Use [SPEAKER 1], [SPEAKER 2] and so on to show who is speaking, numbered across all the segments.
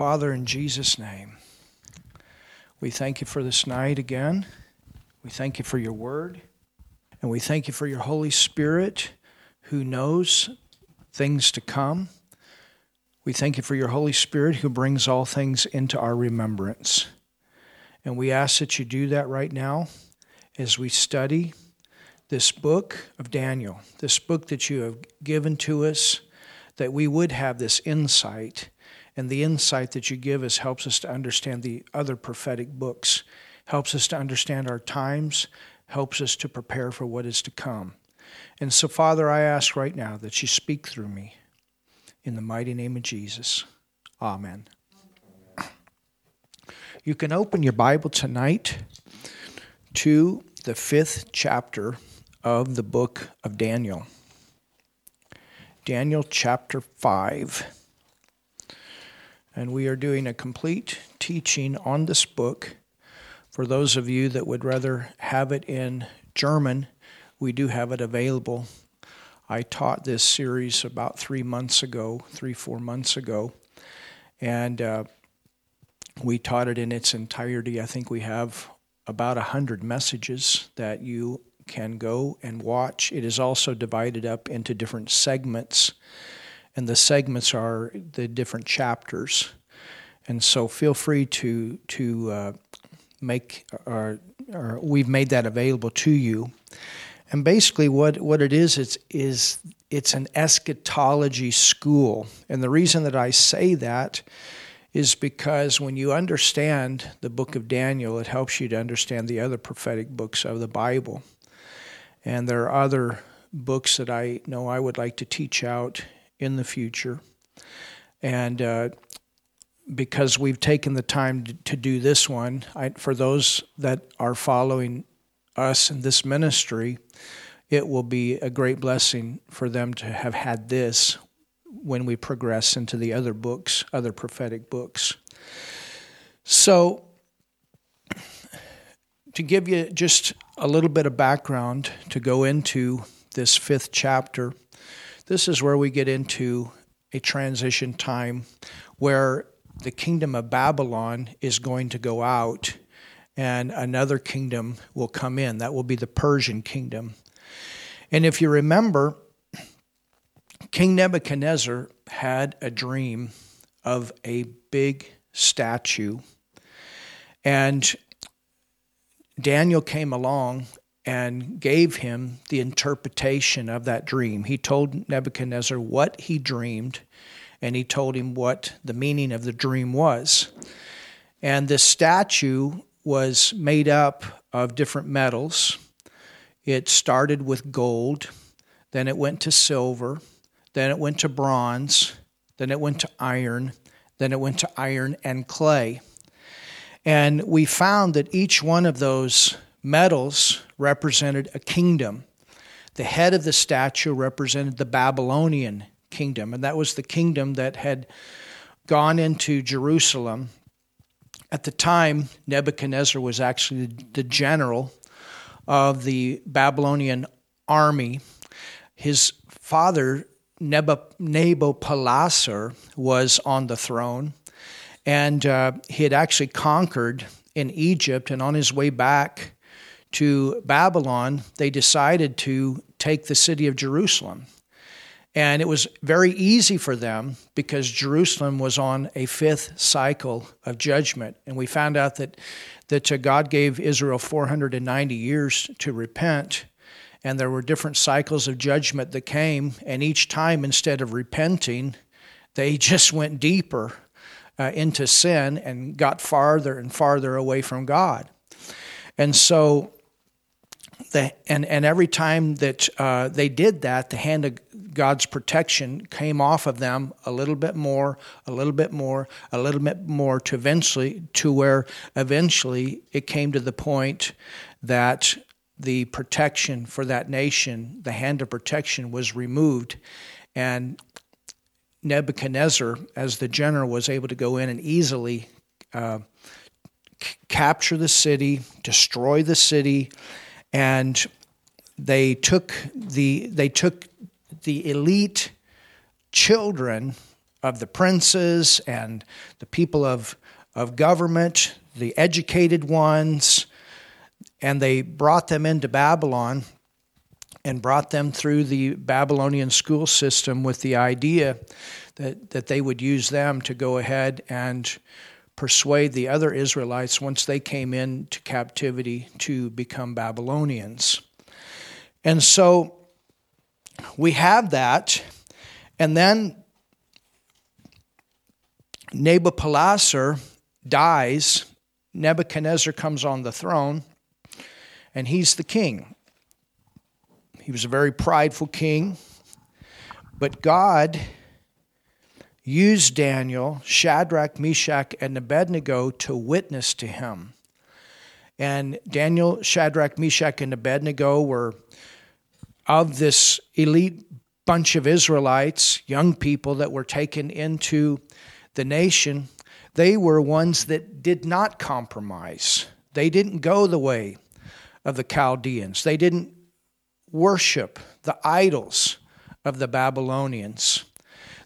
[SPEAKER 1] Father, in Jesus' name, we thank you for this night again. We thank you for your word. And we thank you for your Holy Spirit who knows things to come. We thank you for your Holy Spirit who brings all things into our remembrance. And we ask that you do that right now as we study this book of Daniel, this book that you have given to us, that we would have this insight. And the insight that you give us helps us to understand the other prophetic books, helps us to understand our times, helps us to prepare for what is to come. And so, Father, I ask right now that you speak through me. In the mighty name of Jesus. Amen. You can open your Bible tonight to the fifth chapter of the book of Daniel. Daniel chapter 5. And we are doing a complete teaching on this book. For those of you that would rather have it in German, we do have it available. I taught this series about three months ago, three, four months ago. And uh, we taught it in its entirety. I think we have about a hundred messages that you can go and watch. It is also divided up into different segments, and the segments are the different chapters. And so feel free to to uh, make or, or we've made that available to you. And basically, what, what it is, it's, is it's an eschatology school. And the reason that I say that is because when you understand the book of Daniel, it helps you to understand the other prophetic books of the Bible. And there are other books that I know I would like to teach out in the future. And uh, because we've taken the time to, do this one, I, for those that are following us in this ministry, it will be a great blessing for them to have had this when we progress into the other books, other prophetic books. So, to give you just a little bit of background to go into this fifth chapter, this is where we get into a transition time where the kingdom of Babylon is going to go out and another kingdom will come in. That will be the Persian kingdom. And if you remember, King Nebuchadnezzar had a dream of a big statue. And Daniel came along and gave him the interpretation of that dream. He told Nebuchadnezzar what he dreamed, and he told him what the meaning of the dream was. And this statue was made up of different metals. It started with gold, then it went to silver, then it went to bronze, then it went to iron, then it went to iron and clay. And we found that each one of those metals represented a kingdom. The head of the statue represented the Babylonian kingdom, and that was the kingdom that had gone into Jerusalem. At the time, Nebuchadnezzar was actually the general of the Babylonian army. His father, Nabopolassar, was on the throne. And uh, he had actually conquered in Egypt, and on his way back to Babylon, they decided to take the city of Jerusalem. And it was very easy for them because Jerusalem was on a fifth cycle of judgment. And we found out that, that uh, God gave Israel 490 years to repent. And there were different cycles of judgment that came. And each time, instead of repenting, they just went deeper uh, into sin and got farther and farther away from God. And so, the, and, and every time that uh, they did that, the hand of God's protection came off of them a little bit more, a little bit more, a little bit more, to eventually to where eventually it came to the point that the protection for that nation, the hand of protection, was removed, and Nebuchadnezzar, as the general, was able to go in and easily uh, capture the city, destroy the city, and they took the they took the elite children of the princes and the people of, of government, the educated ones, and they brought them into Babylon and brought them through the Babylonian school system with the idea that, that they would use them to go ahead and persuade the other Israelites once they came into captivity to become Babylonians. And so we have that, and then Nabopolassar dies, Nebuchadnezzar comes on the throne, and he's the king. He was a very prideful king, but God used Daniel, Shadrach, Meshach, and Abednego to witness to him. And Daniel, Shadrach, Meshach, and Abednego were of this elite bunch of Israelites, young people that were taken into the nation. They were ones that did not compromise. They didn't go the way of the Chaldeans. They didn't worship the idols of the Babylonians.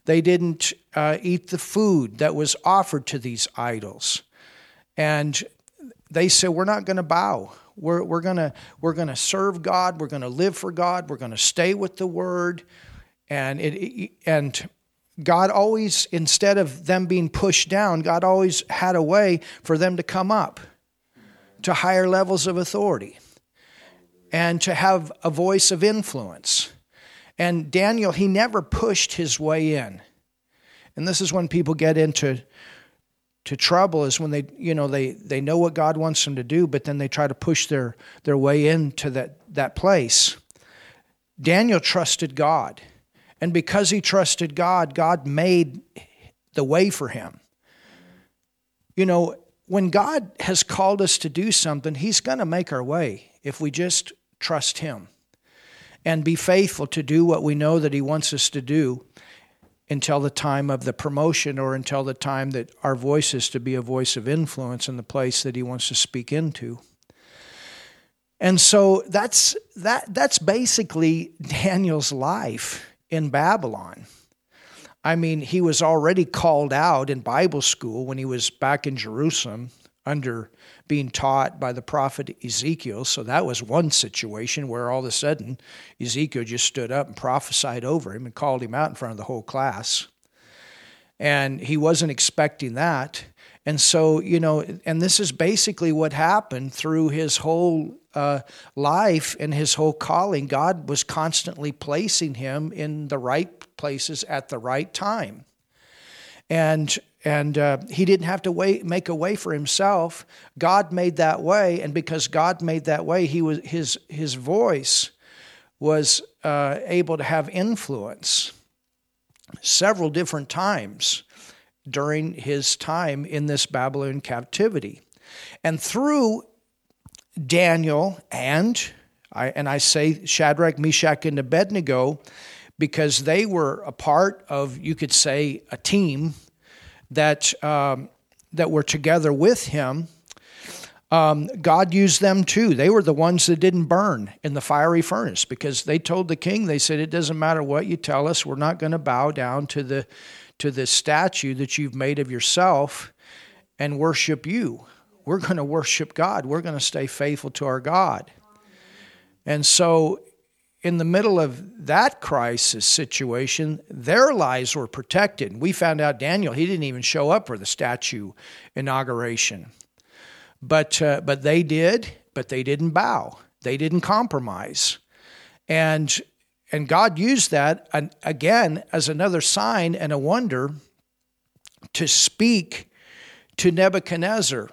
[SPEAKER 1] They didn't uh, eat the food that was offered to these idols. And they said, We're not going to bow. We're, we're going we're gonna serve God. We're going to live for God. We're going to stay with the Word. And, it, and God always, instead of them being pushed down, God always had a way for them to come up to higher levels of authority and to have a voice of influence. And Daniel, he never pushed his way in. And this is when people get into to trouble is when they you know they they know what God wants them to do but then they try to push their their way into that that place. Daniel trusted God. And because he trusted God, God made the way for him. You know, when God has called us to do something, he's going to make our way if we just trust Him and be faithful to do what we know that He wants us to do until the time of the promotion or until the time that our voice is to be a voice of influence in the place that He wants to speak into. And so that's that that's basically Daniel's life in Babylon. I mean, he was already called out in Bible school when he was back in Jerusalem under being taught by the prophet Ezekiel. So that was one situation where all of a sudden Ezekiel just stood up and prophesied over him and called him out in front of the whole class. And he wasn't expecting that. And so, you know, and this is basically what happened through his whole uh, life and his whole calling. God was constantly placing him in the right places at the right time. And and uh, he didn't have to wait, make a way for himself. God made that way, and because God made that way, he was his his voice was uh, able to have influence several different times during his time in this Babylon captivity, and through Daniel and I and I say Shadrach, Meshach, and Abednego because they were a part of you could say a team that, um, that were together with him, um, God used them too. They were the ones that didn't burn in the fiery furnace because they told the king, they said, It doesn't matter what you tell us, we're not going to bow down to the, to the statue that you've made of yourself and worship you. We're going to worship God, we're going to stay faithful to our God. And so in the middle of that crisis situation, their lives were protected. We found out Daniel, he didn't even show up for the statue inauguration. But, uh, but they did, but they didn't bow. They didn't compromise. And, and God used that again as another sign and a wonder to speak to Nebuchadnezzar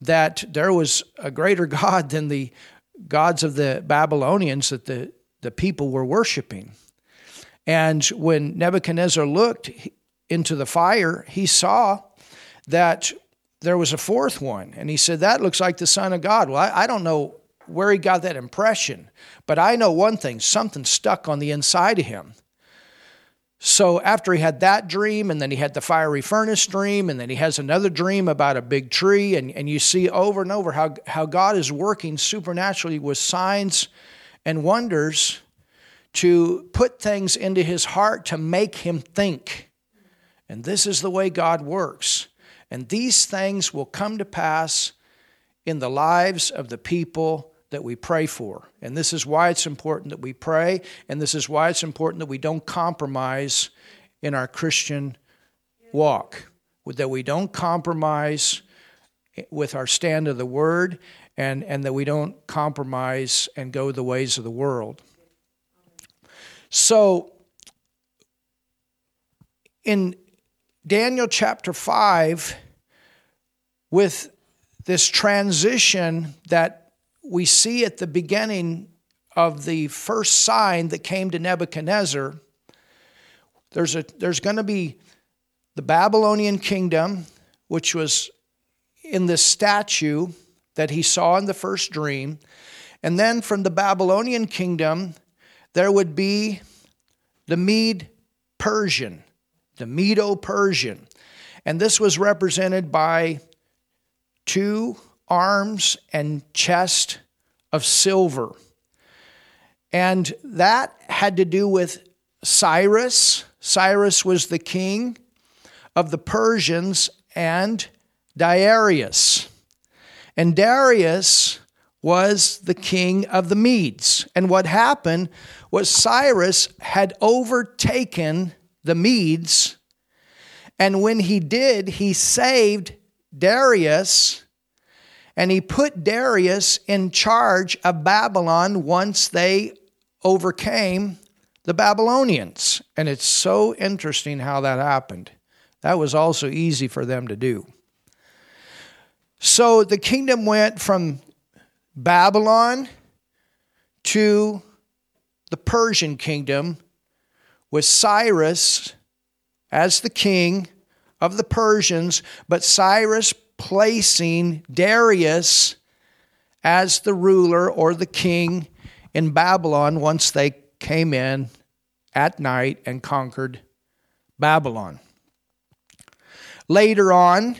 [SPEAKER 1] that there was a greater God than the gods of the Babylonians that the the people were worshiping. And when Nebuchadnezzar looked into the fire, he saw that there was a fourth one. And he said, That looks like the Son of God. Well, I, I don't know where he got that impression, but I know one thing something stuck on the inside of him. So after he had that dream, and then he had the fiery furnace dream, and then he has another dream about a big tree, and, and you see over and over how, how God is working supernaturally with signs and wonders to put things into his heart to make him think And this is the way God works. And these things will come to pass in the lives of the people that we pray for. And this is why it's important that we pray, and this is why it's important that we don't compromise in our Christian walk, that we don't compromise with our stand of the word, and, and that we don't compromise and go the ways of the world. So, in Daniel chapter 5, with this transition that we see at the beginning of the first sign that came to Nebuchadnezzar, there's, a, there's going to be the Babylonian kingdom, which was in this statue that he saw in the first dream. And then from the Babylonian kingdom, there would be the Mede Persian, the Medo Persian. And this was represented by two arms and chest of silver. And that had to do with Cyrus. Cyrus was the king of the Persians and Darius. And Darius was the king of the Medes. And what happened was Cyrus had overtaken the Medes. And when he did, he saved Darius and he put Darius in charge of Babylon once they overcame the Babylonians. And it's so interesting how that happened. That was also easy for them to do. So the kingdom went from Babylon to the Persian kingdom with Cyrus as the king of the Persians, but Cyrus placing Darius as the ruler or the king in Babylon once they came in at night and conquered Babylon. Later on,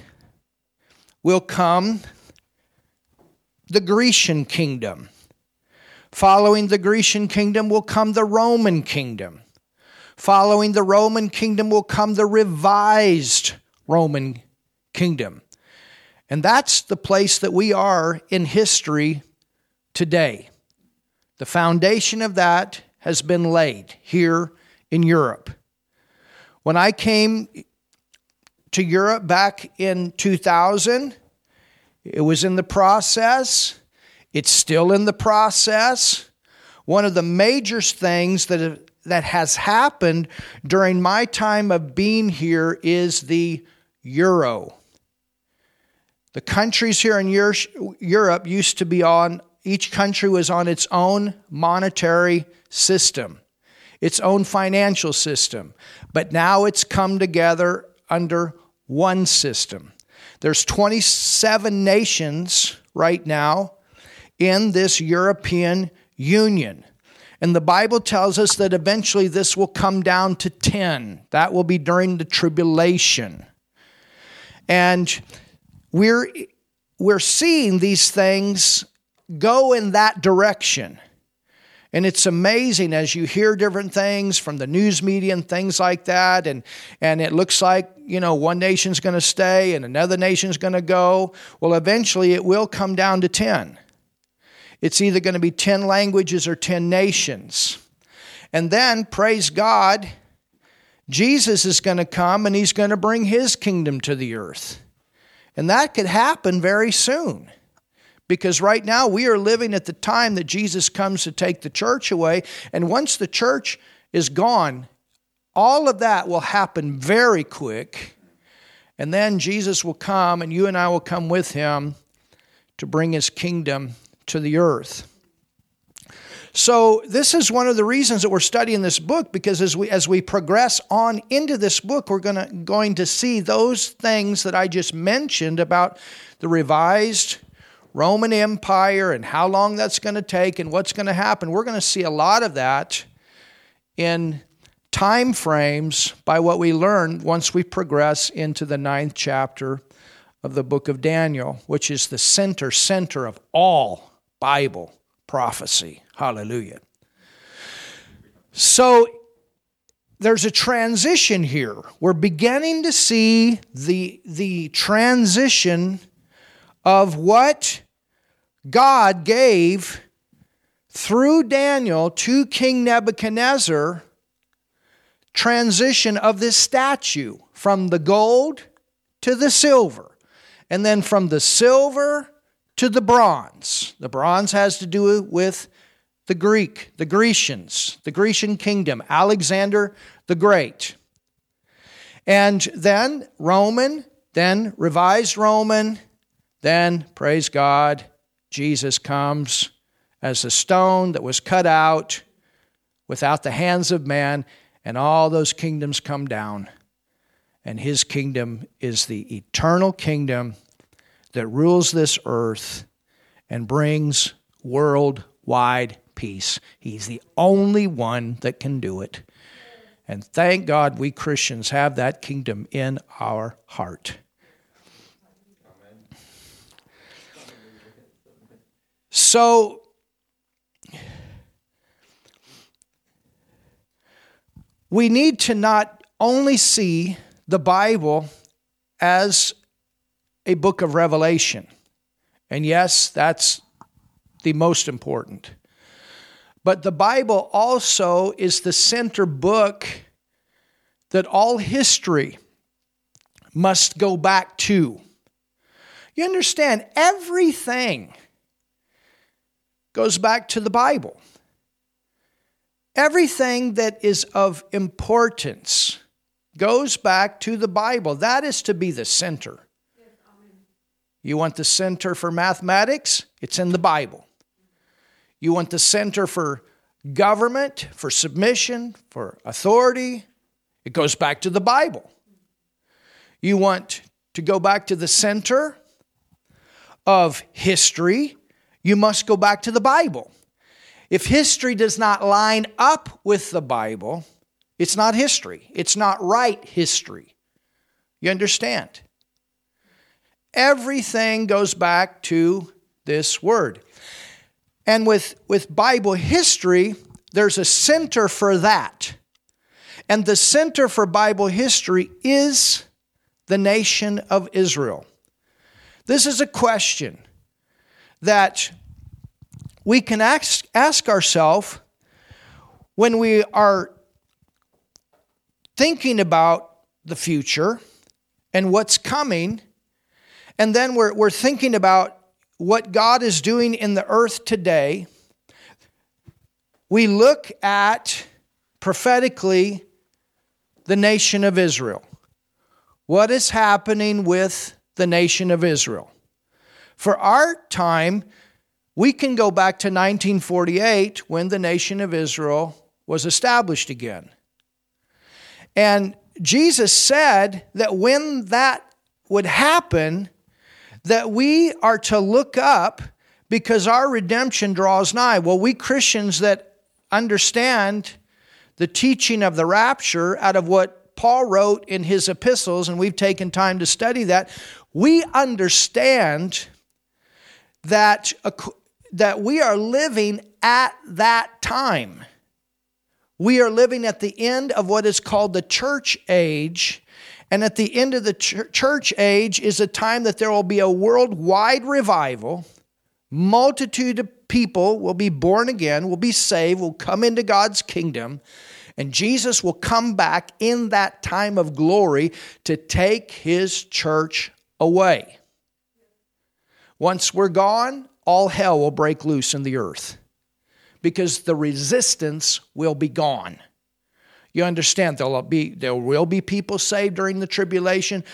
[SPEAKER 1] will come the Grecian kingdom. Following the Grecian kingdom will come the Roman kingdom. Following the Roman kingdom will come the revised Roman kingdom. And that's the place that we are in history today. The foundation of that has been laid here in Europe. When I came to Europe back in 2000. It was in the process. It's still in the process. One of the major things that, that has happened during my time of being here is the euro. The countries here in Europe used to be on, each country was on its own monetary system, its own financial system. But now it's come together under one system. There's 27 nations right now in this European Union. And the Bible tells us that eventually this will come down to 10. That will be during the tribulation. And we're, we're seeing these things go in that direction. And it's amazing as you hear different things from the news media and things like that. And, and it looks like, you know, one nation's going to stay and another nation's going to go. Well, eventually it will come down to 10. It's either going to be 10 languages or 10 nations. And then, praise God, Jesus is going to come and he's going to bring his kingdom to the earth. And that could happen very soon. Because right now we are living at the time that Jesus comes to take the church away. And once the church is gone, all of that will happen very quick. And then Jesus will come and you and I will come with him to bring his kingdom to the earth. So this is one of the reasons that we're studying this book because as we as we progress on into this book we're going to going to see those things that I just mentioned about the revised Roman Empire and how long that's going to take and what's going to happen. We're going to see a lot of that in time frames by what we learn once we progress into the ninth chapter of the book of Daniel, which is the center, center of all Bible prophecy. Hallelujah. So, there's a transition here. We're beginning to see the, the transition of what God gave through Daniel to King Nebuchadnezzar transition of this statue from the gold to the silver, and then from the silver to the bronze. The bronze has to do with the Greek, the Grecians, the Grecian kingdom, Alexander the Great. And then Roman, then revised Roman, then, praise God, Jesus comes as a stone that was cut out without the hands of man, and all those kingdoms come down. And his kingdom is the eternal kingdom that rules this earth and brings worldwide peace. He's the only one that can do it. And thank God we Christians have that kingdom in our heart. So, we need to not only see the Bible as a book of revelation. And yes, that's the most important. But the Bible also is the center book that all history must go back to. You understand, everything goes back to the Bible. Everything that is of importance goes back to the Bible. That is to be the center. You want the center for mathematics? It's in the Bible. You want the center for government, for submission, for authority. It goes back to the Bible. You want to go back to the center of history, you must go back to the Bible. If history does not line up with the Bible, it's not history. It's not right history. You understand? Everything goes back to this word. And with, with Bible history, there's a center for that. And the center for Bible history is the nation of Israel. This is a question that we can ask, ask ourselves when we are thinking about the future and what's coming, and then we're, we're thinking about what God is doing in the earth today, we look at prophetically the nation of Israel. What is happening with the nation of Israel? For our time, we can go back to 1948 when the nation of Israel was established again. And Jesus said that when that would happen, that we are to look up because our redemption draws nigh. Well, we Christians that understand the teaching of the rapture out of what Paul wrote in his epistles, and we've taken time to study that, we understand that, that we are living at that time. We are living at the end of what is called the church age and at the end of the ch- church age is a time that there will be a worldwide revival. Multitude of people will be born again, will be saved, will come into God's kingdom. And Jesus will come back in that time of glory to take his church away. Once we're gone, all hell will break loose in the earth because the resistance will be gone. You understand there'll be there will be people saved during the tribulation,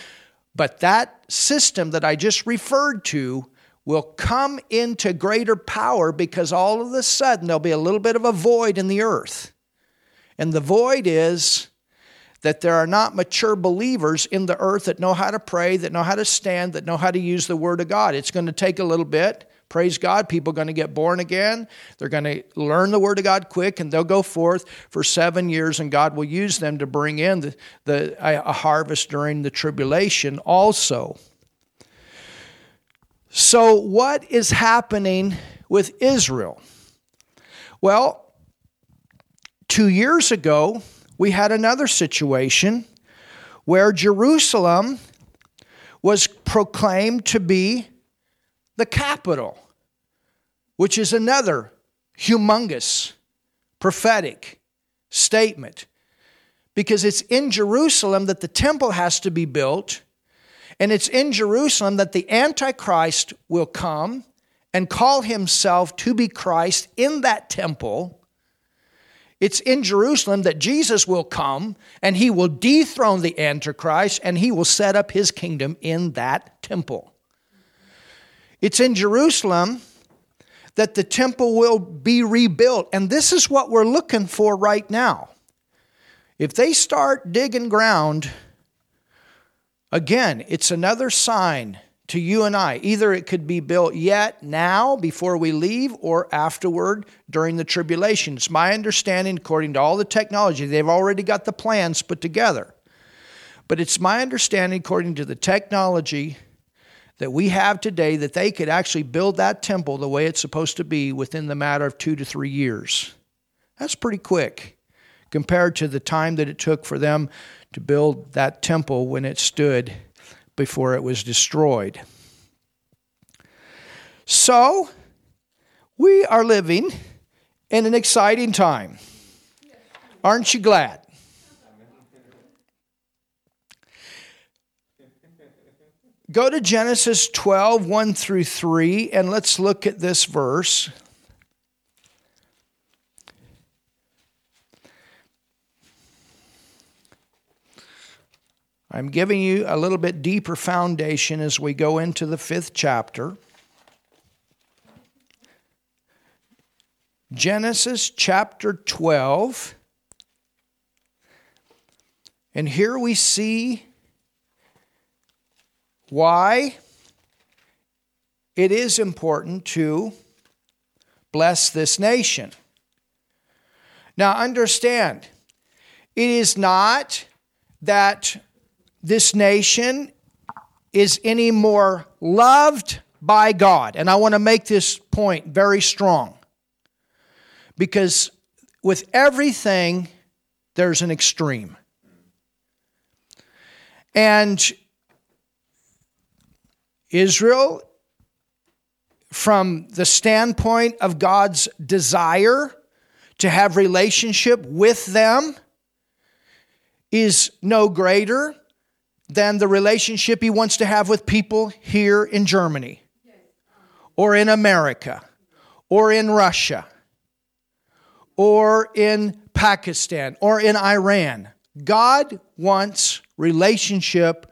[SPEAKER 1] but that system that I just referred to will come into greater power because all of a sudden there'll be a little bit of a void in the earth. And the void is that there are not mature believers in the earth that know how to pray, that know how to stand, that know how to use the Word of God. It's going to take a little bit. Praise God. People are going to get born again. They're going to learn the Word of God quick, and they'll go forth for seven years, and God will use them to bring in the, the, a harvest during the tribulation also. So, what is happening with Israel? Well, two years ago, we had another situation where Jerusalem was proclaimed to be the capital, which is another humongous prophetic statement. Because it's in Jerusalem that the temple has to be built, and it's in Jerusalem that the Antichrist will come and call himself to be Christ in that temple it's in Jerusalem that Jesus will come and he will dethrone the Antichrist and he will set up his kingdom in that temple. It's in Jerusalem that the temple will be rebuilt. And this is what we're looking for right now. If they start digging ground, again, it's another sign to you and I. Either it could be built yet, now, before we leave, or afterward during the tribulation. It's my understanding, according to all the technology, they've already got the plans put together. But it's my understanding, according to the technology that we have today, that they could actually build that temple the way it's supposed to be within the matter of two to three years. That's pretty quick compared to the time that it took for them to build that temple when it stood before it was destroyed. So, we are living in an exciting time. Aren't you glad? Go to Genesis 12, 1 through 3, and let's look at this verse. I'm giving you a little bit deeper foundation as we go into the fifth chapter. Genesis chapter 12. And here we see why it is important to bless this nation. Now, understand, it is not that this nation is any more loved by God. And I want to make this point very strong because with everything, there's an extreme. And Israel, from the standpoint of God's desire to have relationship with them, is no greater than the relationship he wants to have with people here in Germany or in America or in Russia or in Pakistan or in Iran. God wants relationship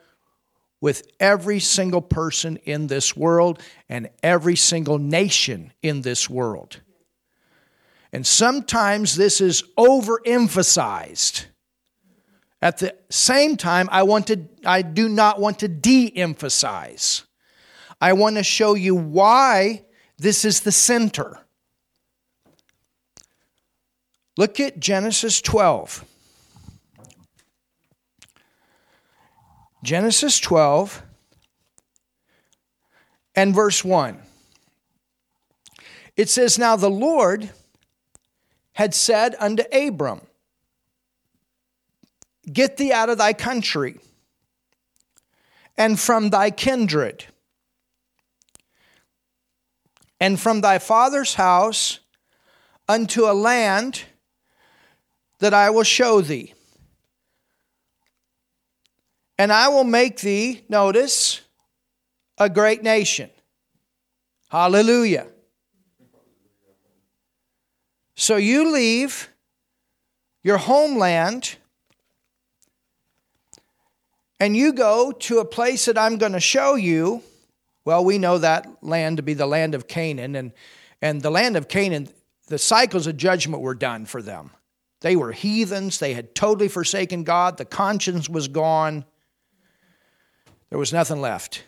[SPEAKER 1] with every single person in this world and every single nation in this world. And sometimes this is overemphasized at the same time, I, want to, I do not want to de emphasize. I want to show you why this is the center. Look at Genesis 12. Genesis 12 and verse 1. It says, Now the Lord had said unto Abram, Get thee out of thy country and from thy kindred and from thy father's house unto a land that I will show thee. And I will make thee, notice, a great nation. Hallelujah. So you leave your homeland and you go to a place that I'm going to show you, well, we know that land to be the land of Canaan. And, and the land of Canaan, the cycles of judgment were done for them. They were heathens. They had totally forsaken God. The conscience was gone. There was nothing left.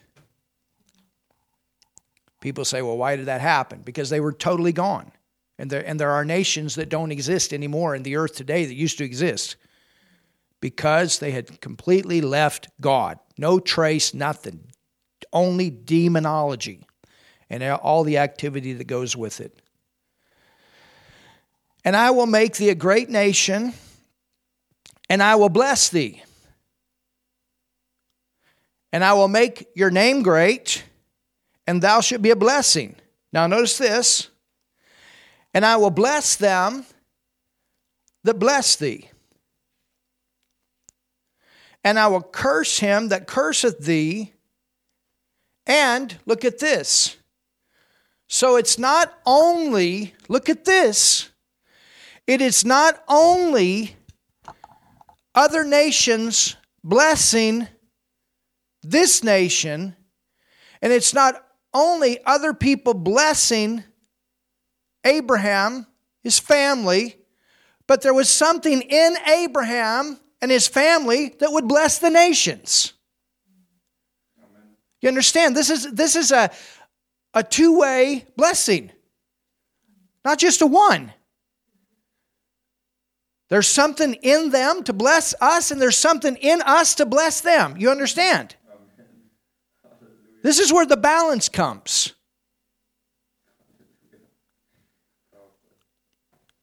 [SPEAKER 1] People say, well, why did that happen? Because they were totally gone. And there, and there are nations that don't exist anymore in the earth today that used to exist because they had completely left God. No trace, nothing. Only demonology and all the activity that goes with it. And I will make thee a great nation, and I will bless thee. And I will make your name great, and thou shalt be a blessing. Now, notice this. And I will bless them that bless thee. And I will curse him that curseth thee. And look at this. So it's not only, look at this, it is not only other nations blessing this nation, and it's not only other people blessing Abraham, his family, but there was something in Abraham and his family that would bless the nations. You understand? This is, this is a, a two way blessing, not just a one. There's something in them to bless us, and there's something in us to bless them. You understand? This is where the balance comes.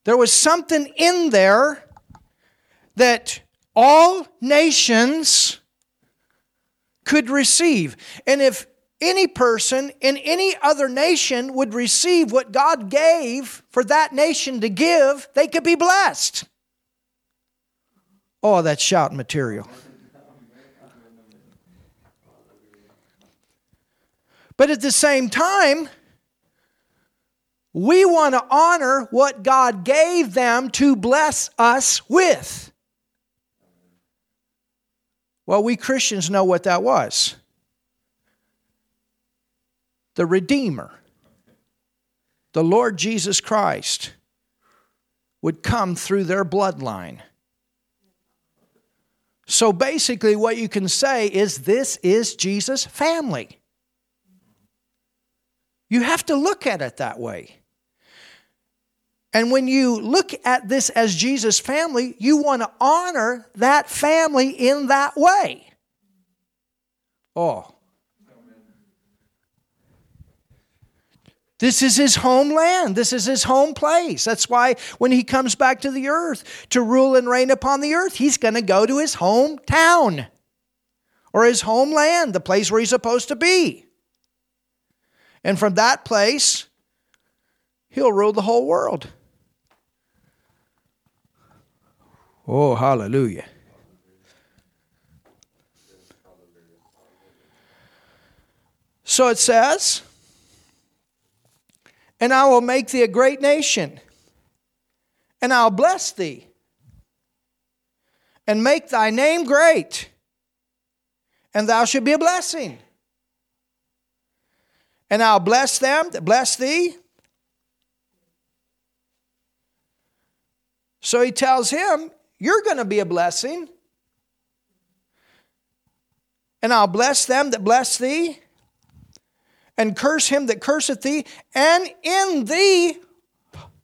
[SPEAKER 1] There was something in there that all nations could receive. And if any person in any other nation would receive what God gave for that nation to give, they could be blessed. Oh, that's shout material. But at the same time, we want to honor what God gave them to bless us with. Well, we Christians know what that was the Redeemer, the Lord Jesus Christ, would come through their bloodline. So basically, what you can say is this is Jesus' family. You have to look at it that way. And when you look at this as Jesus' family, you want to honor that family in that way. Oh. This is his homeland. This is his home place. That's why when he comes back to the earth to rule and reign upon the earth, he's going to go to his hometown or his homeland, the place where he's supposed to be. And from that place, he'll rule the whole world. Oh, hallelujah. So it says, and I will make thee a great nation, and I'll bless thee, and make thy name great, and thou shalt be a blessing. And I'll bless them that bless thee. So he tells him, You're going to be a blessing. And I'll bless them that bless thee, and curse him that curseth thee, and in thee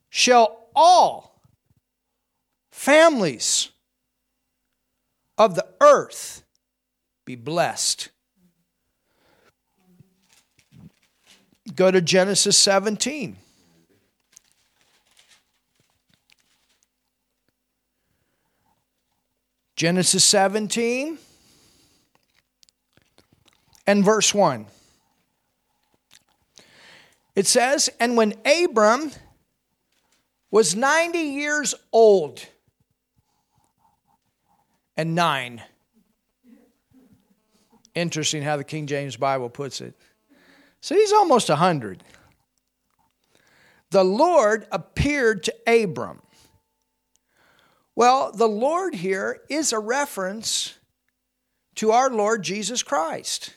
[SPEAKER 1] shall all families of the earth be blessed. Go to Genesis 17. Genesis 17 and verse 1. It says, And when Abram was 90 years old and nine, interesting how the King James Bible puts it. So he's almost 100. The Lord appeared to Abram. Well, the Lord here is a reference to our Lord Jesus Christ.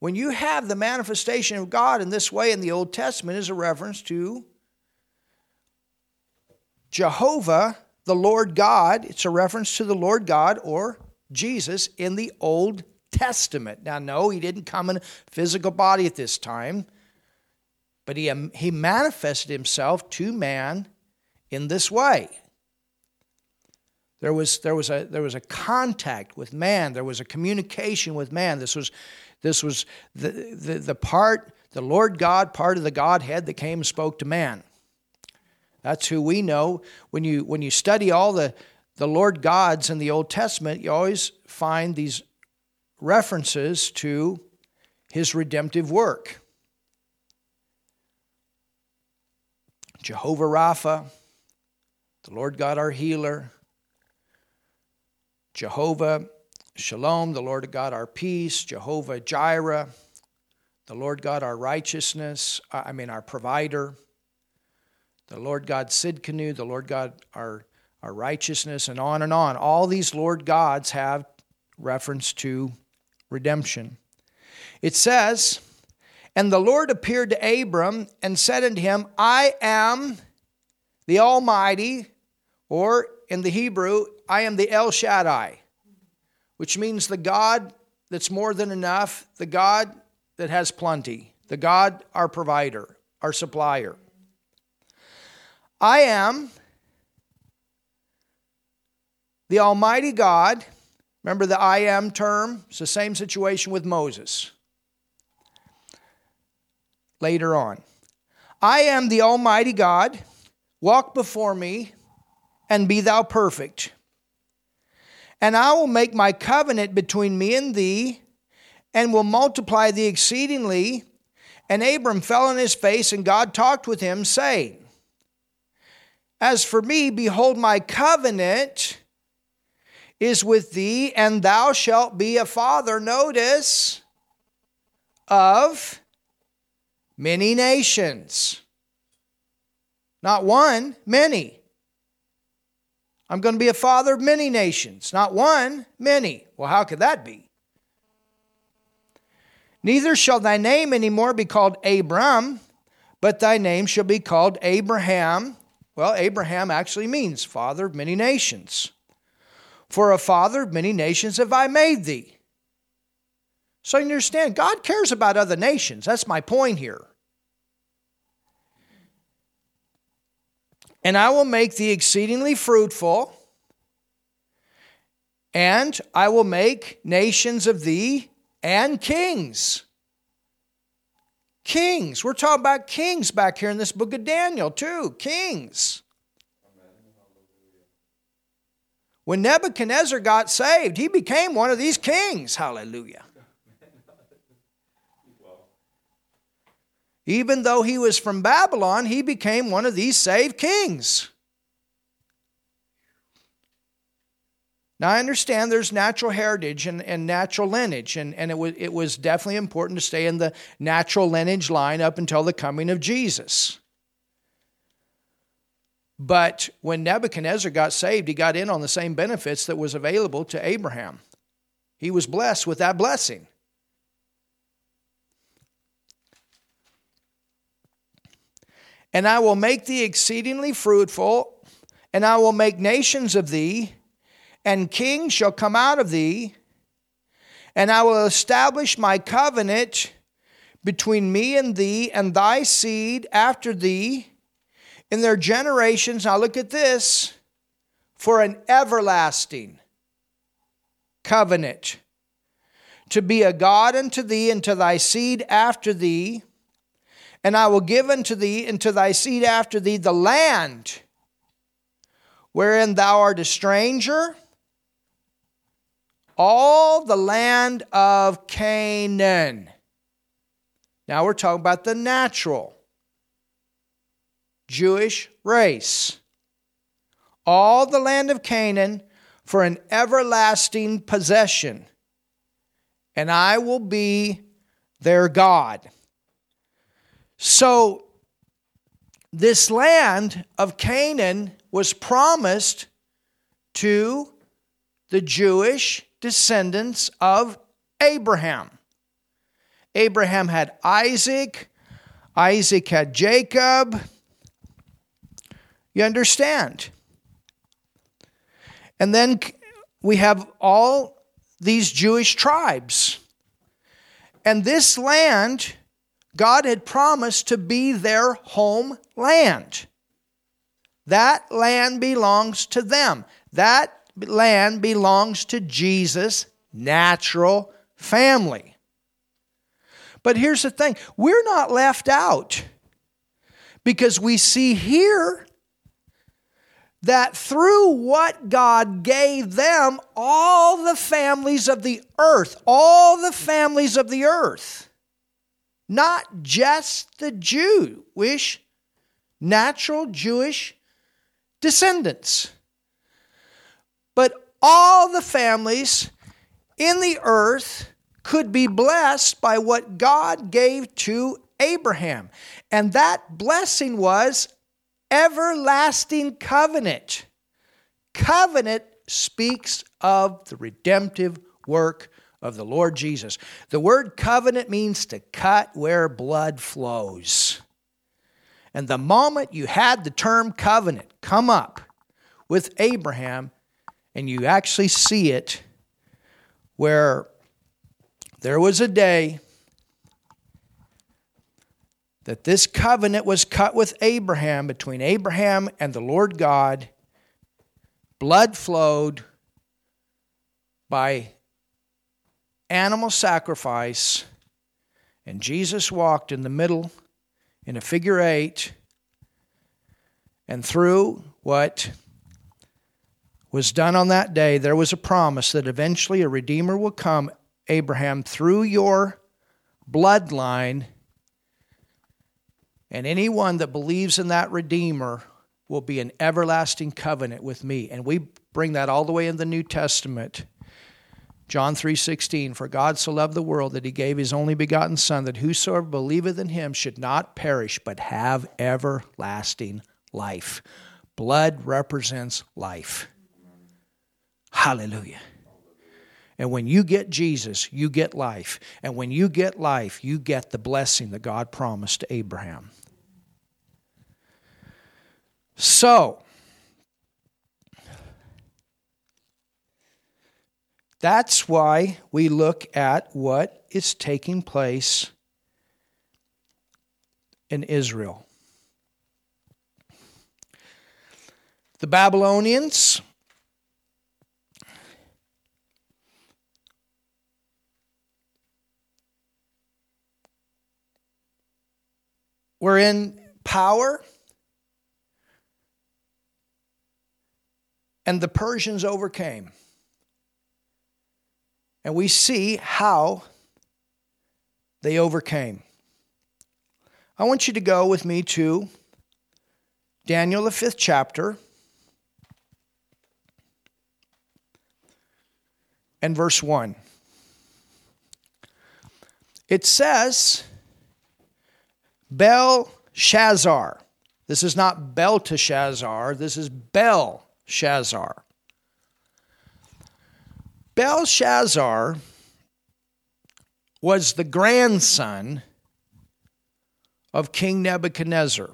[SPEAKER 1] When you have the manifestation of God in this way in the Old Testament is a reference to Jehovah, the Lord God. It's a reference to the Lord God or Jesus in the Old Testament. Now, no, he didn't come in a physical body at this time, but he, um, he manifested himself to man in this way. There was, there, was a, there was a contact with man. There was a communication with man. This was this was the, the, the part, the Lord God, part of the Godhead that came and spoke to man. That's who we know. When you, when you study all the, the Lord gods in the Old Testament, you always find these references to his redemptive work. Jehovah Rapha, the Lord God our healer, Jehovah Shalom, the Lord God our peace, Jehovah Jireh, the Lord God our righteousness, uh, I mean our provider, the Lord God Sidkenu, the Lord God our, our righteousness, and on and on. All these Lord gods have reference to redemption. It says, And the Lord appeared to Abram and said unto him, I am the Almighty, or in the Hebrew, I am the El Shaddai, which means the God that's more than enough, the God that has plenty, the God, our provider, our supplier. I am the Almighty God. Remember the I am term? It's the same situation with Moses. Later on. I am the Almighty God. Walk before me and be thou perfect. And I will make my covenant between me and thee, and will multiply thee exceedingly. And Abram fell on his face, and God talked with him, saying, as for me, behold, my covenant is with thee, and thou shalt be a father, notice, of many nations. Not one, many. I'm going to be a father of many nations. Not one, many. Well, how could that be? Neither shall thy name any more be called Abram, but thy name shall be called Abraham well, Abraham actually means father of many nations. For a father of many nations have I made thee. So you understand, God cares about other nations. That's my point here. And I will make thee exceedingly fruitful, and I will make nations of thee and kings. Kings. We're talking about kings back here in this book of Daniel, too. Kings. When Nebuchadnezzar got saved, he became one of these kings. Hallelujah. Even though he was from Babylon, he became one of these saved kings. Now, I understand there's natural heritage and, and natural lineage, and, and it, was, it was definitely important to stay in the natural lineage line up until the coming of Jesus. But when Nebuchadnezzar got saved, he got in on the same benefits that was available to Abraham. He was blessed with that blessing. And I will make thee exceedingly fruitful, and I will make nations of thee and kings shall come out of thee, and I will establish my covenant between me and thee and thy seed after thee in their generations. Now look at this for an everlasting covenant to be a God unto thee and to thy seed after thee. And I will give unto thee and to thy seed after thee the land wherein thou art a stranger all the land of Canaan. Now we're talking about the natural Jewish race. All the land of Canaan for an everlasting possession, and I will be their God. So, this land of Canaan was promised to the Jewish descendants of Abraham. Abraham had Isaac, Isaac had Jacob. You understand? And then we have all these Jewish tribes. And this land, God had promised to be their home land. That land belongs to them. That land belongs to Jesus' natural family. But here's the thing we're not left out because we see here that through what God gave them, all the families of the earth, all the families of the earth, not just the Jewish, natural Jewish descendants, but all the families in the earth could be blessed by what God gave to Abraham. And that blessing was everlasting covenant. Covenant speaks of the redemptive work of the Lord Jesus. The word covenant means to cut where blood flows. And the moment you had the term covenant come up with Abraham, and you actually see it where there was a day that this covenant was cut with Abraham, between Abraham and the Lord God. Blood flowed by animal sacrifice, and Jesus walked in the middle in a figure eight, and through what was done on that day, there was a promise that eventually a Redeemer will come, Abraham, through your bloodline and anyone that believes in that Redeemer will be an everlasting covenant with me. And we bring that all the way in the New Testament. John 3:16 For God so loved the world that he gave his only begotten son that whosoever believeth in him should not perish but have everlasting life. Blood represents life. Hallelujah. And when you get Jesus, you get life. And when you get life, you get the blessing that God promised to Abraham. So, that's why we look at what is taking place in Israel. The Babylonians were in power and the Persians overcame. And we see how they overcame. I want you to go with me to Daniel, the fifth chapter, and verse 1. It says, Belshazzar. This is not Belteshazzar, this is Bel Belshazzar. Belshazzar was the grandson of King Nebuchadnezzar.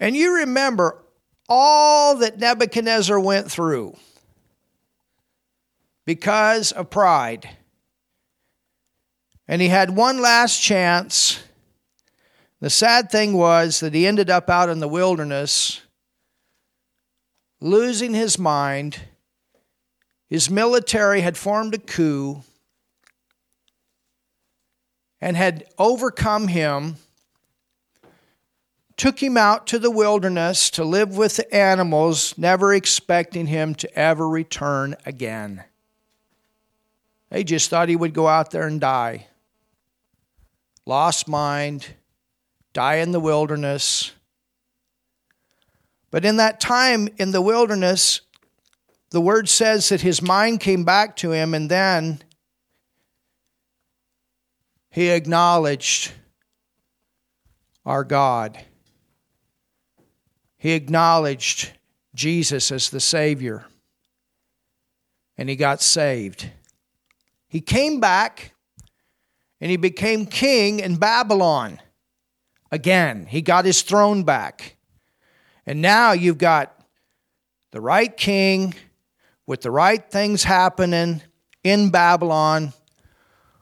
[SPEAKER 1] And you remember all that Nebuchadnezzar went through because of pride. And he had one last chance. The sad thing was that he ended up out in the wilderness losing his mind. His military had formed a coup and had overcome him, took him out to the wilderness to live with the animals, never expecting him to ever return again. They just thought he would go out there and die. Lost mind, die in the wilderness. But in that time in the wilderness, the word says that his mind came back to him, and then he acknowledged our God. He acknowledged Jesus as the Savior, and he got saved. He came back and he became king in Babylon again. He got his throne back. And now you've got the right king with the right things happening in Babylon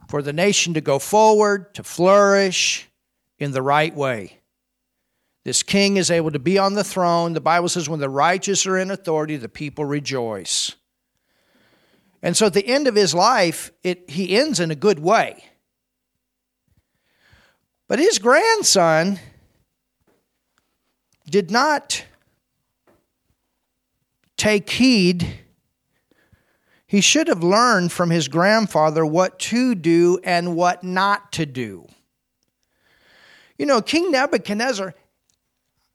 [SPEAKER 1] for the nation to go forward, to flourish in the right way. This king is able to be on the throne. The Bible says, when the righteous are in authority, the people rejoice. And so at the end of his life, it, he ends in a good way. But his grandson did not take heed. He should have learned from his grandfather what to do and what not to do. You know, King Nebuchadnezzar,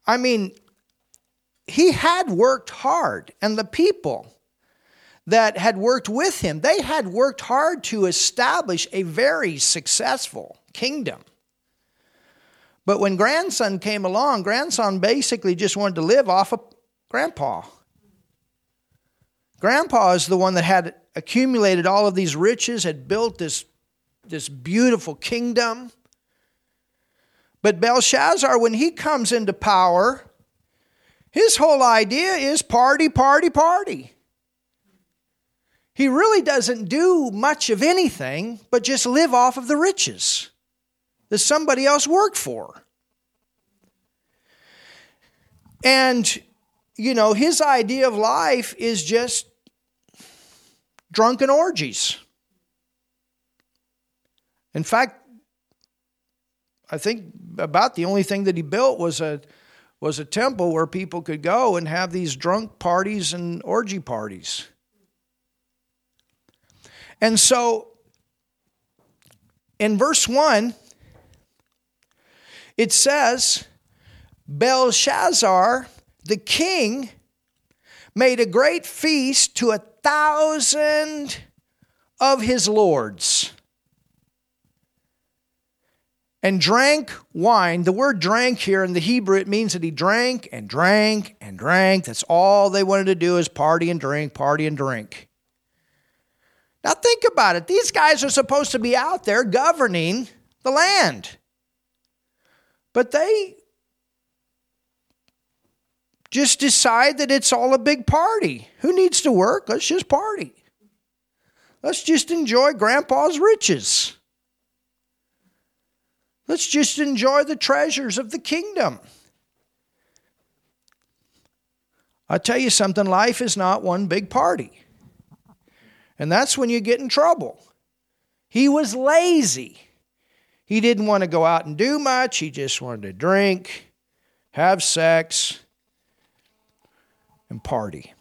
[SPEAKER 1] I mean, he had worked hard, and the people that had worked with him, they had worked hard to establish a very successful kingdom. But when grandson came along, grandson basically just wanted to live off of grandpa. Grandpa is the one that had accumulated all of these riches, had built this, this beautiful kingdom. But Belshazzar, when he comes into power, his whole idea is party, party, party. He really doesn't do much of anything but just live off of the riches that somebody else worked for. And, you know, his idea of life is just drunken orgies. In fact, I think about the only thing that he built was a was a temple where people could go and have these drunk parties and orgy parties. And so in verse 1 it says, Belshazzar, the king, made a great feast to a thousand of his lords and drank wine. The word drank here in the Hebrew, it means that he drank and drank and drank. That's all they wanted to do is party and drink, party and drink. Now think about it. These guys are supposed to be out there governing the land. But they just decide that it's all a big party. Who needs to work? Let's just party. Let's just enjoy grandpa's riches. Let's just enjoy the treasures of the kingdom. I tell you something, life is not one big party. And that's when you get in trouble. He was lazy. He didn't want to go out and do much. He just wanted to drink, have sex, and party.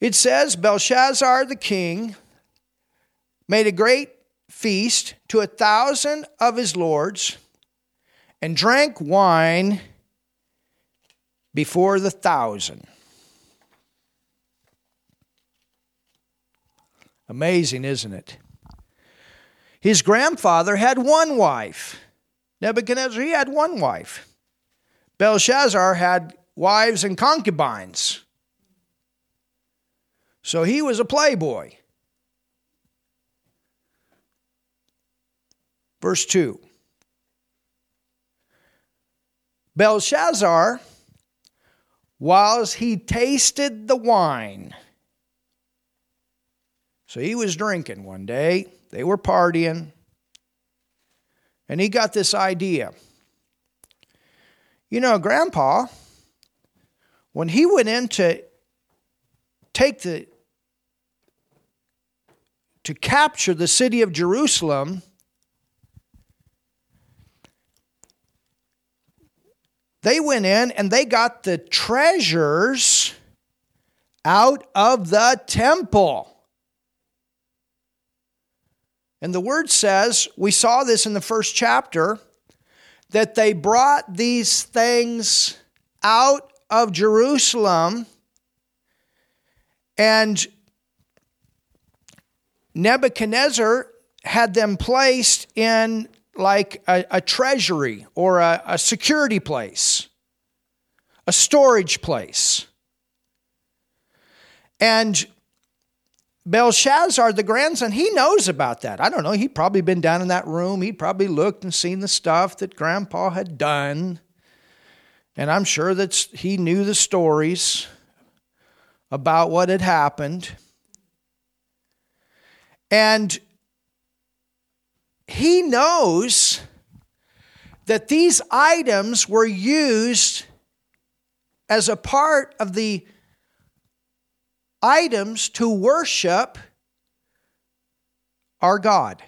[SPEAKER 1] It says Belshazzar the king made a great feast to a thousand of his lords and drank wine before the thousand. Amazing, isn't it? His grandfather had one wife. Nebuchadnezzar, he had one wife. Belshazzar had wives and concubines. So he was a playboy. Verse 2 Belshazzar, whilst he tasted the wine, so he was drinking one day, they were partying, and he got this idea. You know, Grandpa, when he went in to take the to capture the city of Jerusalem, They went in and they got the treasures out of the temple. And the word says, we saw this in the first chapter, that they brought these things out of Jerusalem and Nebuchadnezzar had them placed in like a, a treasury or a, a security place, a storage place. And Belshazzar, the grandson, he knows about that. I don't know. He'd probably been down in that room. He'd probably looked and seen the stuff that grandpa had done. And I'm sure that he knew the stories about what had happened. And he knows that these items were used as a part of the items to worship our God.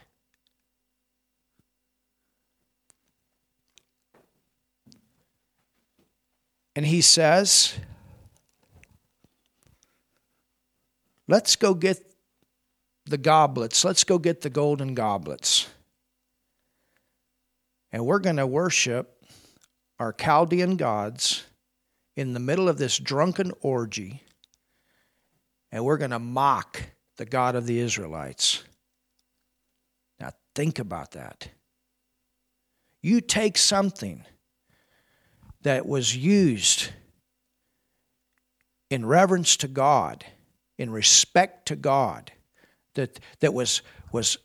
[SPEAKER 1] And he says, Let's go get the goblets. Let's go get the golden goblets. And we're going to worship our Chaldean gods in the middle of this drunken orgy and we're going to mock the God of the Israelites. Now, think about that. You take something that was used in reverence to God, in respect to God, that, that was, was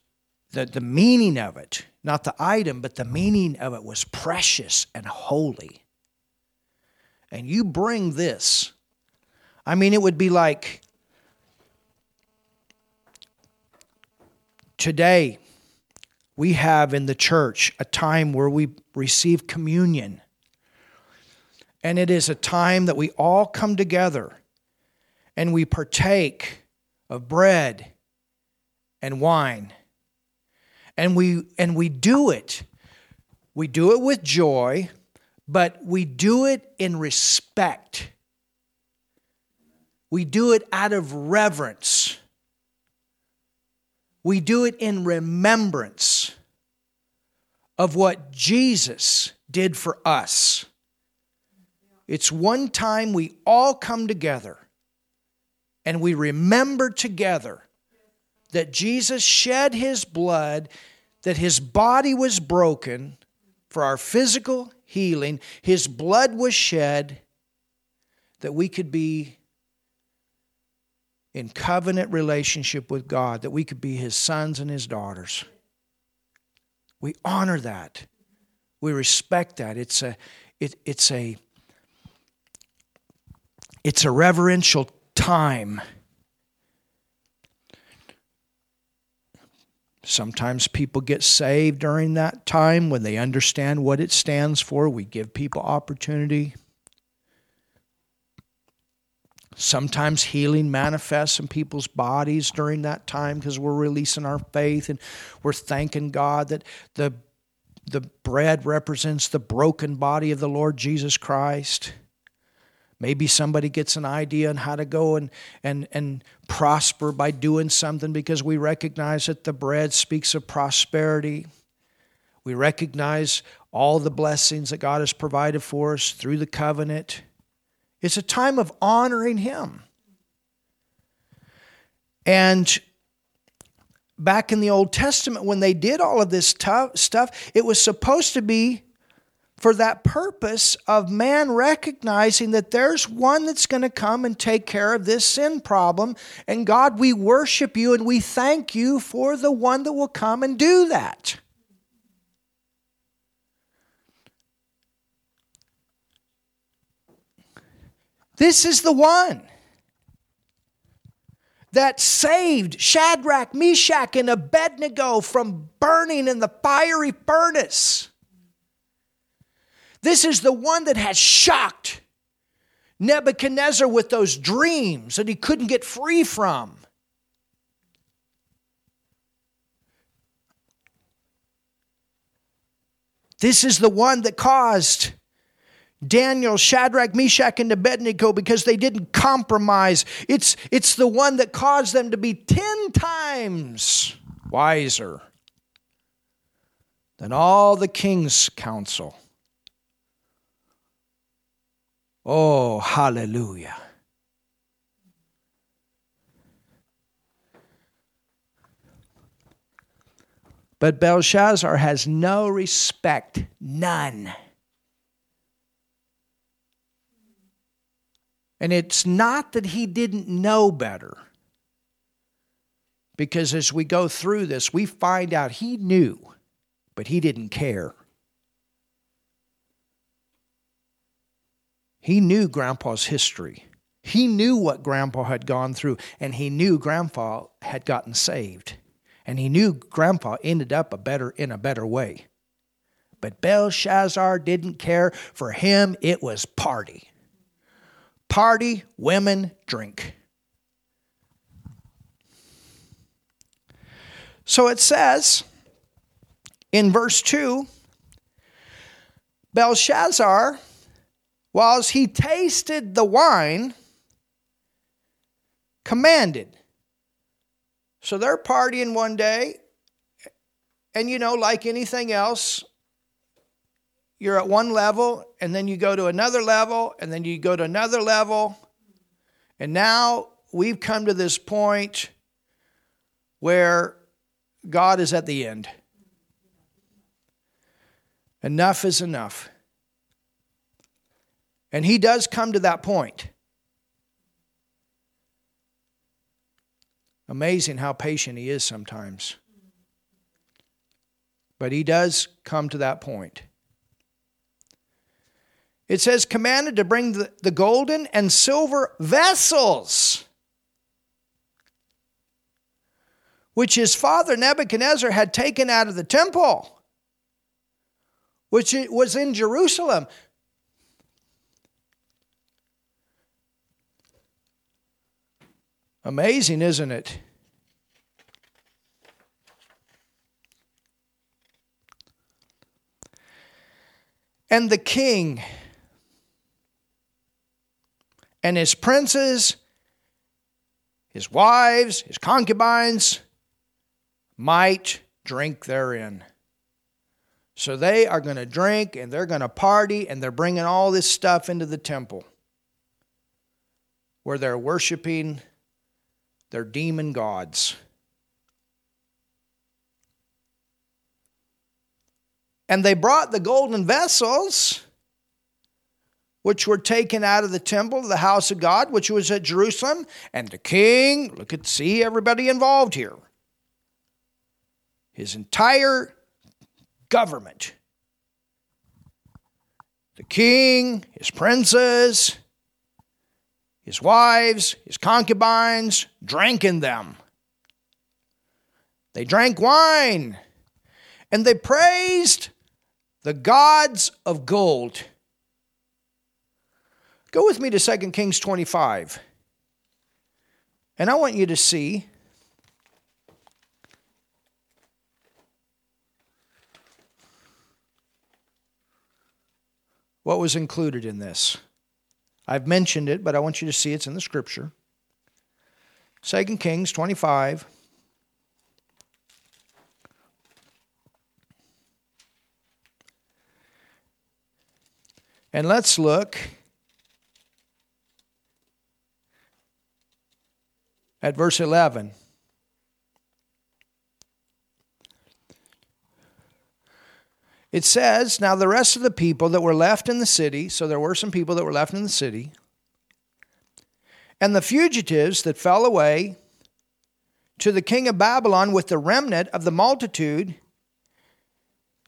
[SPEAKER 1] the, the meaning of it, not the item, but the meaning of it was precious and holy. And you bring this. I mean, it would be like today we have in the church a time where we receive communion. And it is a time that we all come together and we partake of bread and wine. And we and we do it. We do it with joy, but we do it in respect. We do it out of reverence. We do it in remembrance of what Jesus did for us. It's one time we all come together and we remember together that Jesus shed his blood, that his body was broken for our physical healing, his blood was shed that we could be in covenant relationship with God, that we could be his sons and his daughters. We honor that. We respect that. It's a it, it's a it's a reverential time. Sometimes people get saved during that time when they understand what it stands for. We give people opportunity. Sometimes healing manifests in people's bodies during that time because we're releasing our faith and we're thanking God that the, the bread represents the broken body of the Lord Jesus Christ. Maybe somebody gets an idea on how to go and, and, and prosper by doing something because we recognize that the bread speaks of prosperity. We recognize all the blessings that God has provided for us through the covenant. It's a time of honoring Him. And back in the Old Testament, when they did all of this tough stuff, it was supposed to be for that purpose of man recognizing that there's one that's going to come and take care of this sin problem. And God, we worship you and we thank you for the one that will come and do that. This is the one that saved Shadrach, Meshach, and Abednego from burning in the fiery furnace. This is the one that has shocked Nebuchadnezzar with those dreams that he couldn't get free from. This is the one that caused Daniel, Shadrach, Meshach, and Abednego because they didn't compromise. It's, it's the one that caused them to be 10 times wiser than all the king's counsel. Oh, hallelujah. But Belshazzar has no respect, none. And it's not that he didn't know better. Because as we go through this, we find out he knew, but he didn't care. He knew Grandpa's history. He knew what Grandpa had gone through, and he knew Grandpa had gotten saved. And he knew Grandpa ended up a better in a better way. But Belshazzar didn't care. For him, it was party. Party, women, drink. So it says in verse 2 Belshazzar whilst he tasted the wine, commanded. So they're partying one day, and you know, like anything else, you're at one level, and then you go to another level, and then you go to another level. And now we've come to this point where God is at the end. Enough is enough. And He does come to that point. Amazing how patient He is sometimes. But He does come to that point. It says, commanded to bring the, the golden and silver vessels, which his father Nebuchadnezzar had taken out of the temple, which was in Jerusalem. Amazing, isn't it? And the king and his princes, his wives, his concubines might drink therein. So they are going to drink and they're going to party and they're bringing all this stuff into the temple where they're worshiping their demon gods. And they brought the golden vessels which were taken out of the temple, of the house of God, which was at Jerusalem, and the king, look at see everybody involved here. His entire government. The king, his princes, his wives, his concubines, drank in them. They drank wine, and they praised the gods of gold Go with me to 2 Kings 25. And I want you to see what was included in this. I've mentioned it, but I want you to see it's in the scripture. 2 Kings 25. And let's look at verse 11. It says, Now the rest of the people that were left in the city, so there were some people that were left in the city, and the fugitives that fell away to the king of Babylon with the remnant of the multitude,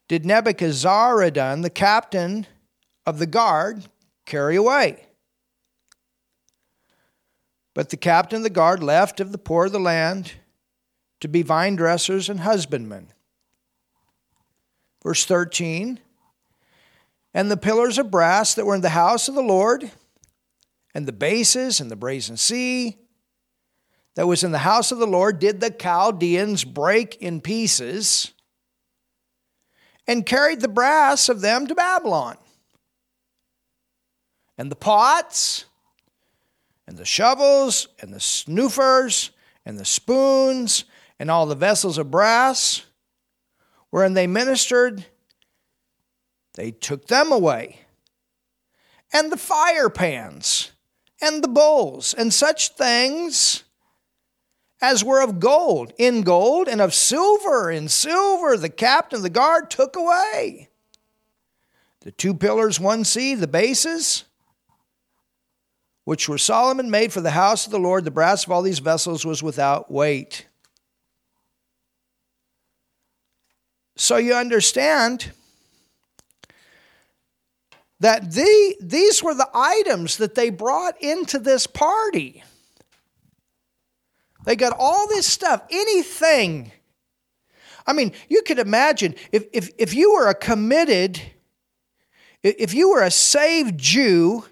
[SPEAKER 1] did Nebuchadnezzar, the captain of the guard, carry away. But the captain of the guard left of the poor of the land to be vine dressers and husbandmen. Verse 13 And the pillars of brass that were in the house of the Lord, and the bases and the brazen sea that was in the house of the Lord, did the Chaldeans break in pieces and carried the brass of them to Babylon. And the pots, and the shovels and the snoofers and the spoons and all the vessels of brass wherein they ministered, they took them away. And the fire pans and the bowls and such things as were of gold, in gold, and of silver, in silver, the captain of the guard took away. The two pillars, one sea, the bases, which were Solomon made for the house of the Lord, the brass of all these vessels was without weight. So you understand that the, these were the items that they brought into this party. They got all this stuff, anything. I mean, you could imagine if, if, if you were a committed, if you were a saved Jew,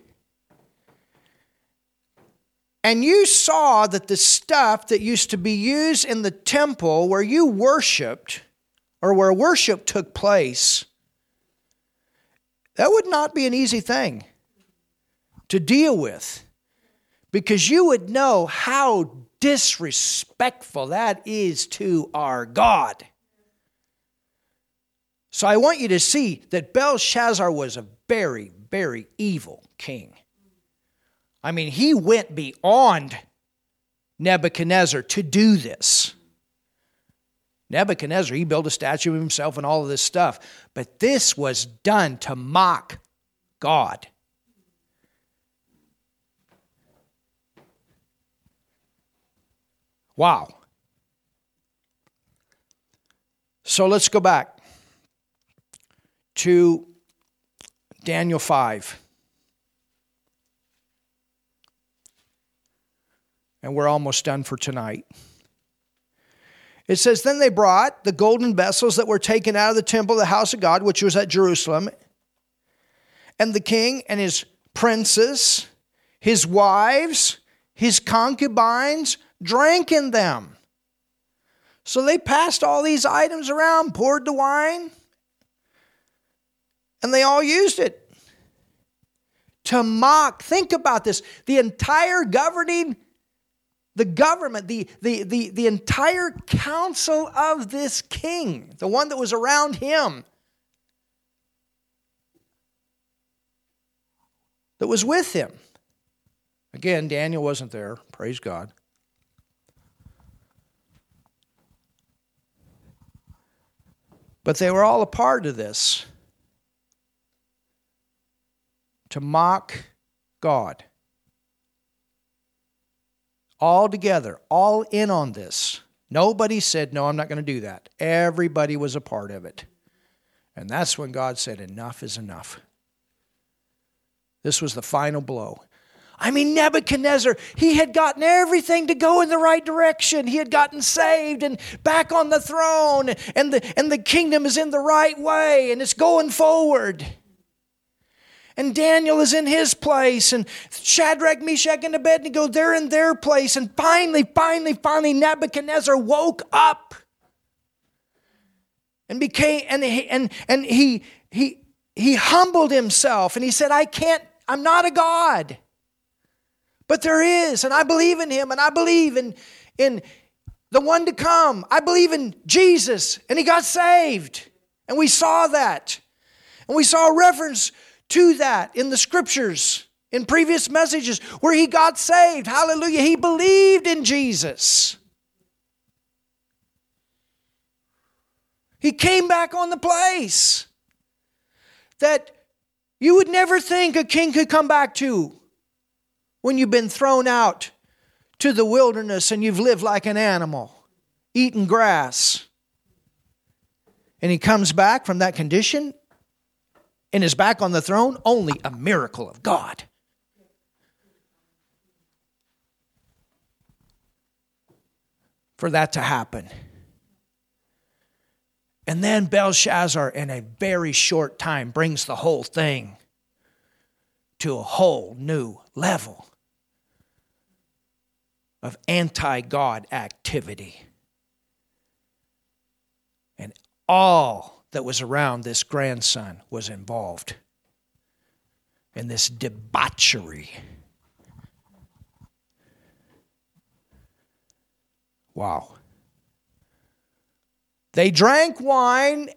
[SPEAKER 1] and you saw that the stuff that used to be used in the temple where you worshiped or where worship took place, that would not be an easy thing to deal with because you would know how disrespectful that is to our God. So I want you to see that Belshazzar was a very, very evil king. I mean, he went beyond Nebuchadnezzar to do this. Nebuchadnezzar, he built a statue of himself and all of this stuff. But this was done to mock God. Wow. So let's go back to Daniel 5. And we're almost done for tonight. It says, Then they brought the golden vessels that were taken out of the temple of the house of God, which was at Jerusalem, and the king and his princes, his wives, his concubines drank in them. So they passed all these items around, poured the wine, and they all used it to mock. Think about this the entire governing the government, the, the, the, the entire council of this king, the one that was around him, that was with him. Again, Daniel wasn't there, praise God. But they were all a part of this to mock God all together, all in on this. Nobody said, No, I'm not going to do that. Everybody was a part of it. And that's when God said, Enough is enough. This was the final blow. I mean, Nebuchadnezzar, he had gotten everything to go in the right direction. He had gotten saved and back on the throne, and the, and the kingdom is in the right way, and it's going forward and Daniel is in his place, and Shadrach, Meshach, and Abednego, they're in their place. And finally, finally, finally, Nebuchadnezzar woke up and became, and he, and, and he, he, he humbled himself and he said, I can't, I'm not a God. But there is, and I believe in him, and I believe in, in the one to come. I believe in Jesus, and he got saved. And we saw that. And we saw a reference to that in the scriptures, in previous messages, where he got saved. Hallelujah. He believed in Jesus. He came back on the place that you would never think a king could come back to when you've been thrown out to the wilderness and you've lived like an animal, eating grass. And he comes back from that condition and is back on the throne, only a miracle of God. For that to happen. And then Belshazzar, in a very short time, brings the whole thing to a whole new level of anti God activity. And all that was around this grandson was involved in this debauchery. Wow. They drank wine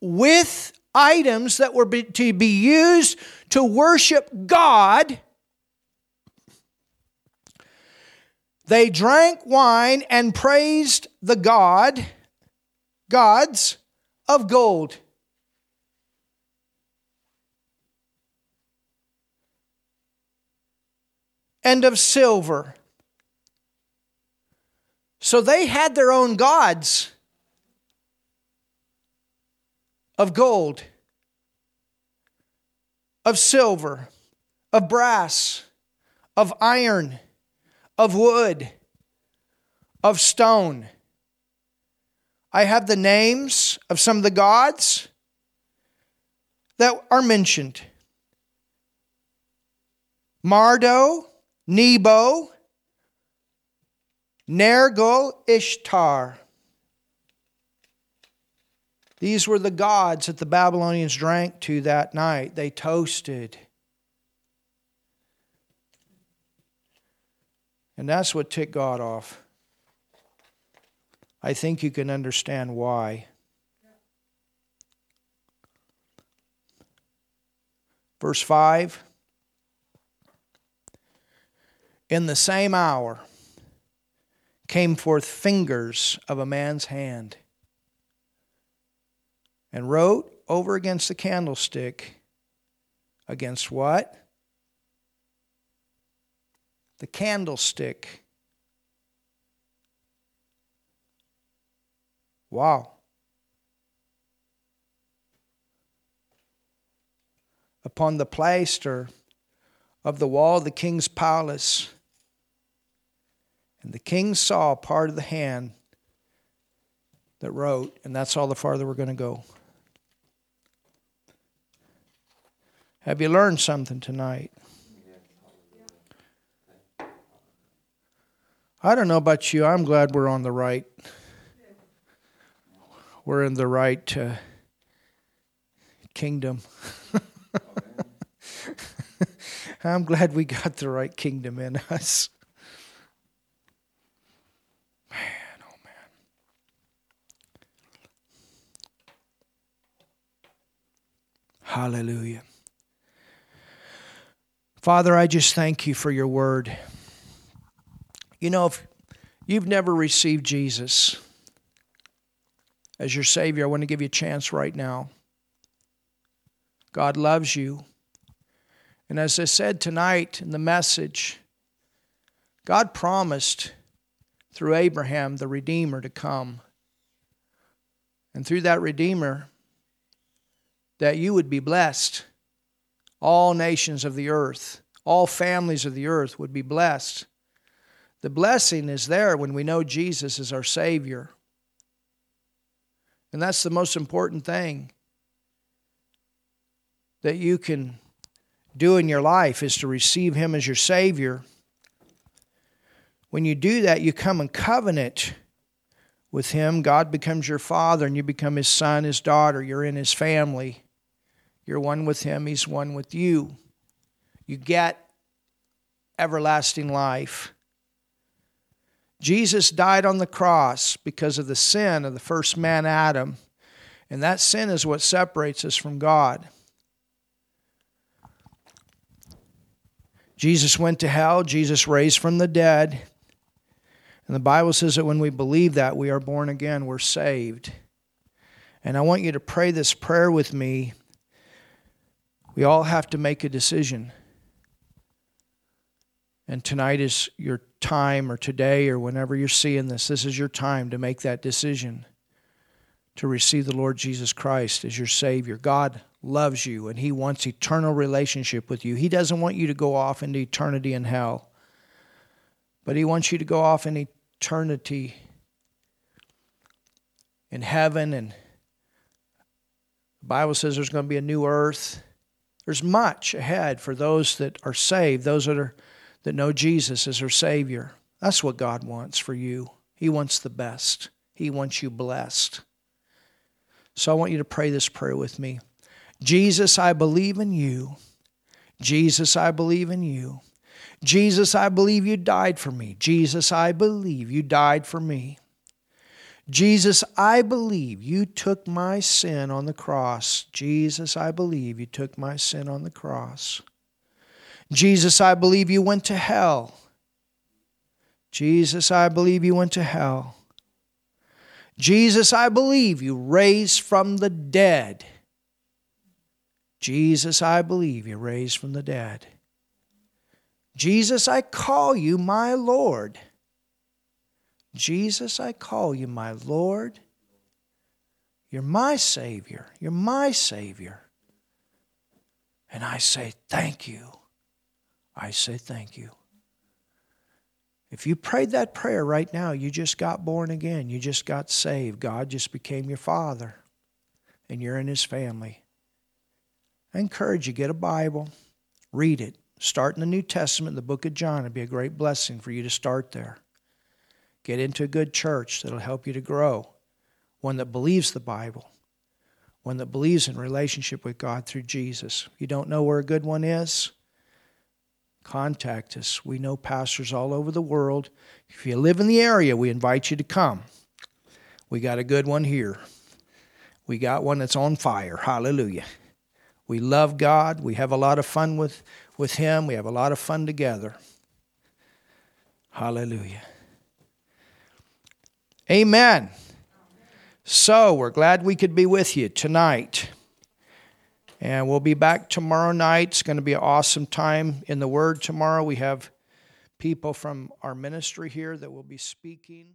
[SPEAKER 1] with items that were to be used to worship God. They drank wine and praised the God, gods of gold. And of silver. So they had their own gods of gold, of silver, of brass, of iron, of wood, of stone. I have the names of some of the gods that are mentioned Marduk, Nebo, Nergal, Ishtar. These were the gods that the Babylonians drank to that night. They toasted. And that's what ticked God off. I think you can understand why. Verse 5 In the same hour came forth fingers of a man's hand and wrote over against the candlestick against what? The candlestick. Wow. Upon the plaster of the wall of the king's palace. And the king saw part of the hand that wrote, and that's all the farther we're going to go. Have you learned something tonight? I don't know about you. I'm glad we're on the right. We're in the right uh, kingdom. I'm glad we got the right kingdom in us. Man, oh man. Hallelujah. Father, I just thank you for your word. You know, if you've never received Jesus as your Savior, I want to give you a chance right now. God loves you. And as I said tonight in the message, God promised through Abraham the Redeemer to come. And through that Redeemer, that you would be blessed. All nations of the earth, all families of the earth would be blessed. The blessing is there when we know Jesus is our Savior. And that's the most important thing that you can do in your life is to receive Him as your Savior. When you do that, you come in covenant with Him. God becomes your Father, and you become His son, His daughter. You're in His family. You're one with Him, He's one with you. You get everlasting life. Jesus died on the cross because of the sin of the first man, Adam. And that sin is what separates us from God. Jesus went to hell, Jesus raised from the dead. And the Bible says that when we believe that, we are born again, we're saved. And I want you to pray this prayer with me. We all have to make a decision. And tonight is your time, or today, or whenever you're seeing this, this is your time to make that decision to receive the Lord Jesus Christ as your Savior. God loves you and He wants eternal relationship with you. He doesn't want you to go off into eternity in hell, but He wants you to go off in eternity in heaven. And the Bible says there's going to be a new earth. There's much ahead for those that are saved, those that are that know Jesus as their Savior. That's what God wants for you. He wants the best, He wants you blessed. So I want you to pray this prayer with me. Jesus, I believe in you. Jesus, I believe in you. Jesus, I believe you died for me. Jesus, I believe you died for me. Jesus, I believe you took my sin on the cross. Jesus, I believe you took my sin on the cross. Jesus, I believe you went to hell. Jesus, I believe you went to hell. Jesus, I believe you raised from the dead. Jesus, I believe you raised from the dead. Jesus, I call you my Lord. Jesus, I call you my Lord. You're my Savior. You're my Savior. And I say, Thank you. I say thank you. If you prayed that prayer right now, you just got born again. You just got saved. God just became your father, and you're in his family. I encourage you get a Bible, read it. Start in the New Testament, the book of John. It'd be a great blessing for you to start there. Get into a good church that'll help you to grow, one that believes the Bible, one that believes in relationship with God through Jesus. You don't know where a good one is? Contact us. We know pastors all over the world. If you live in the area, we invite you to come. We got a good one here. We got one that's on fire. Hallelujah. We love God. We have a lot of fun with, with Him. We have a lot of fun together. Hallelujah. Amen. So we're glad we could be with you tonight. And we'll be back tomorrow night. It's going to be an awesome time in the Word tomorrow. We have people from our ministry here that will be speaking.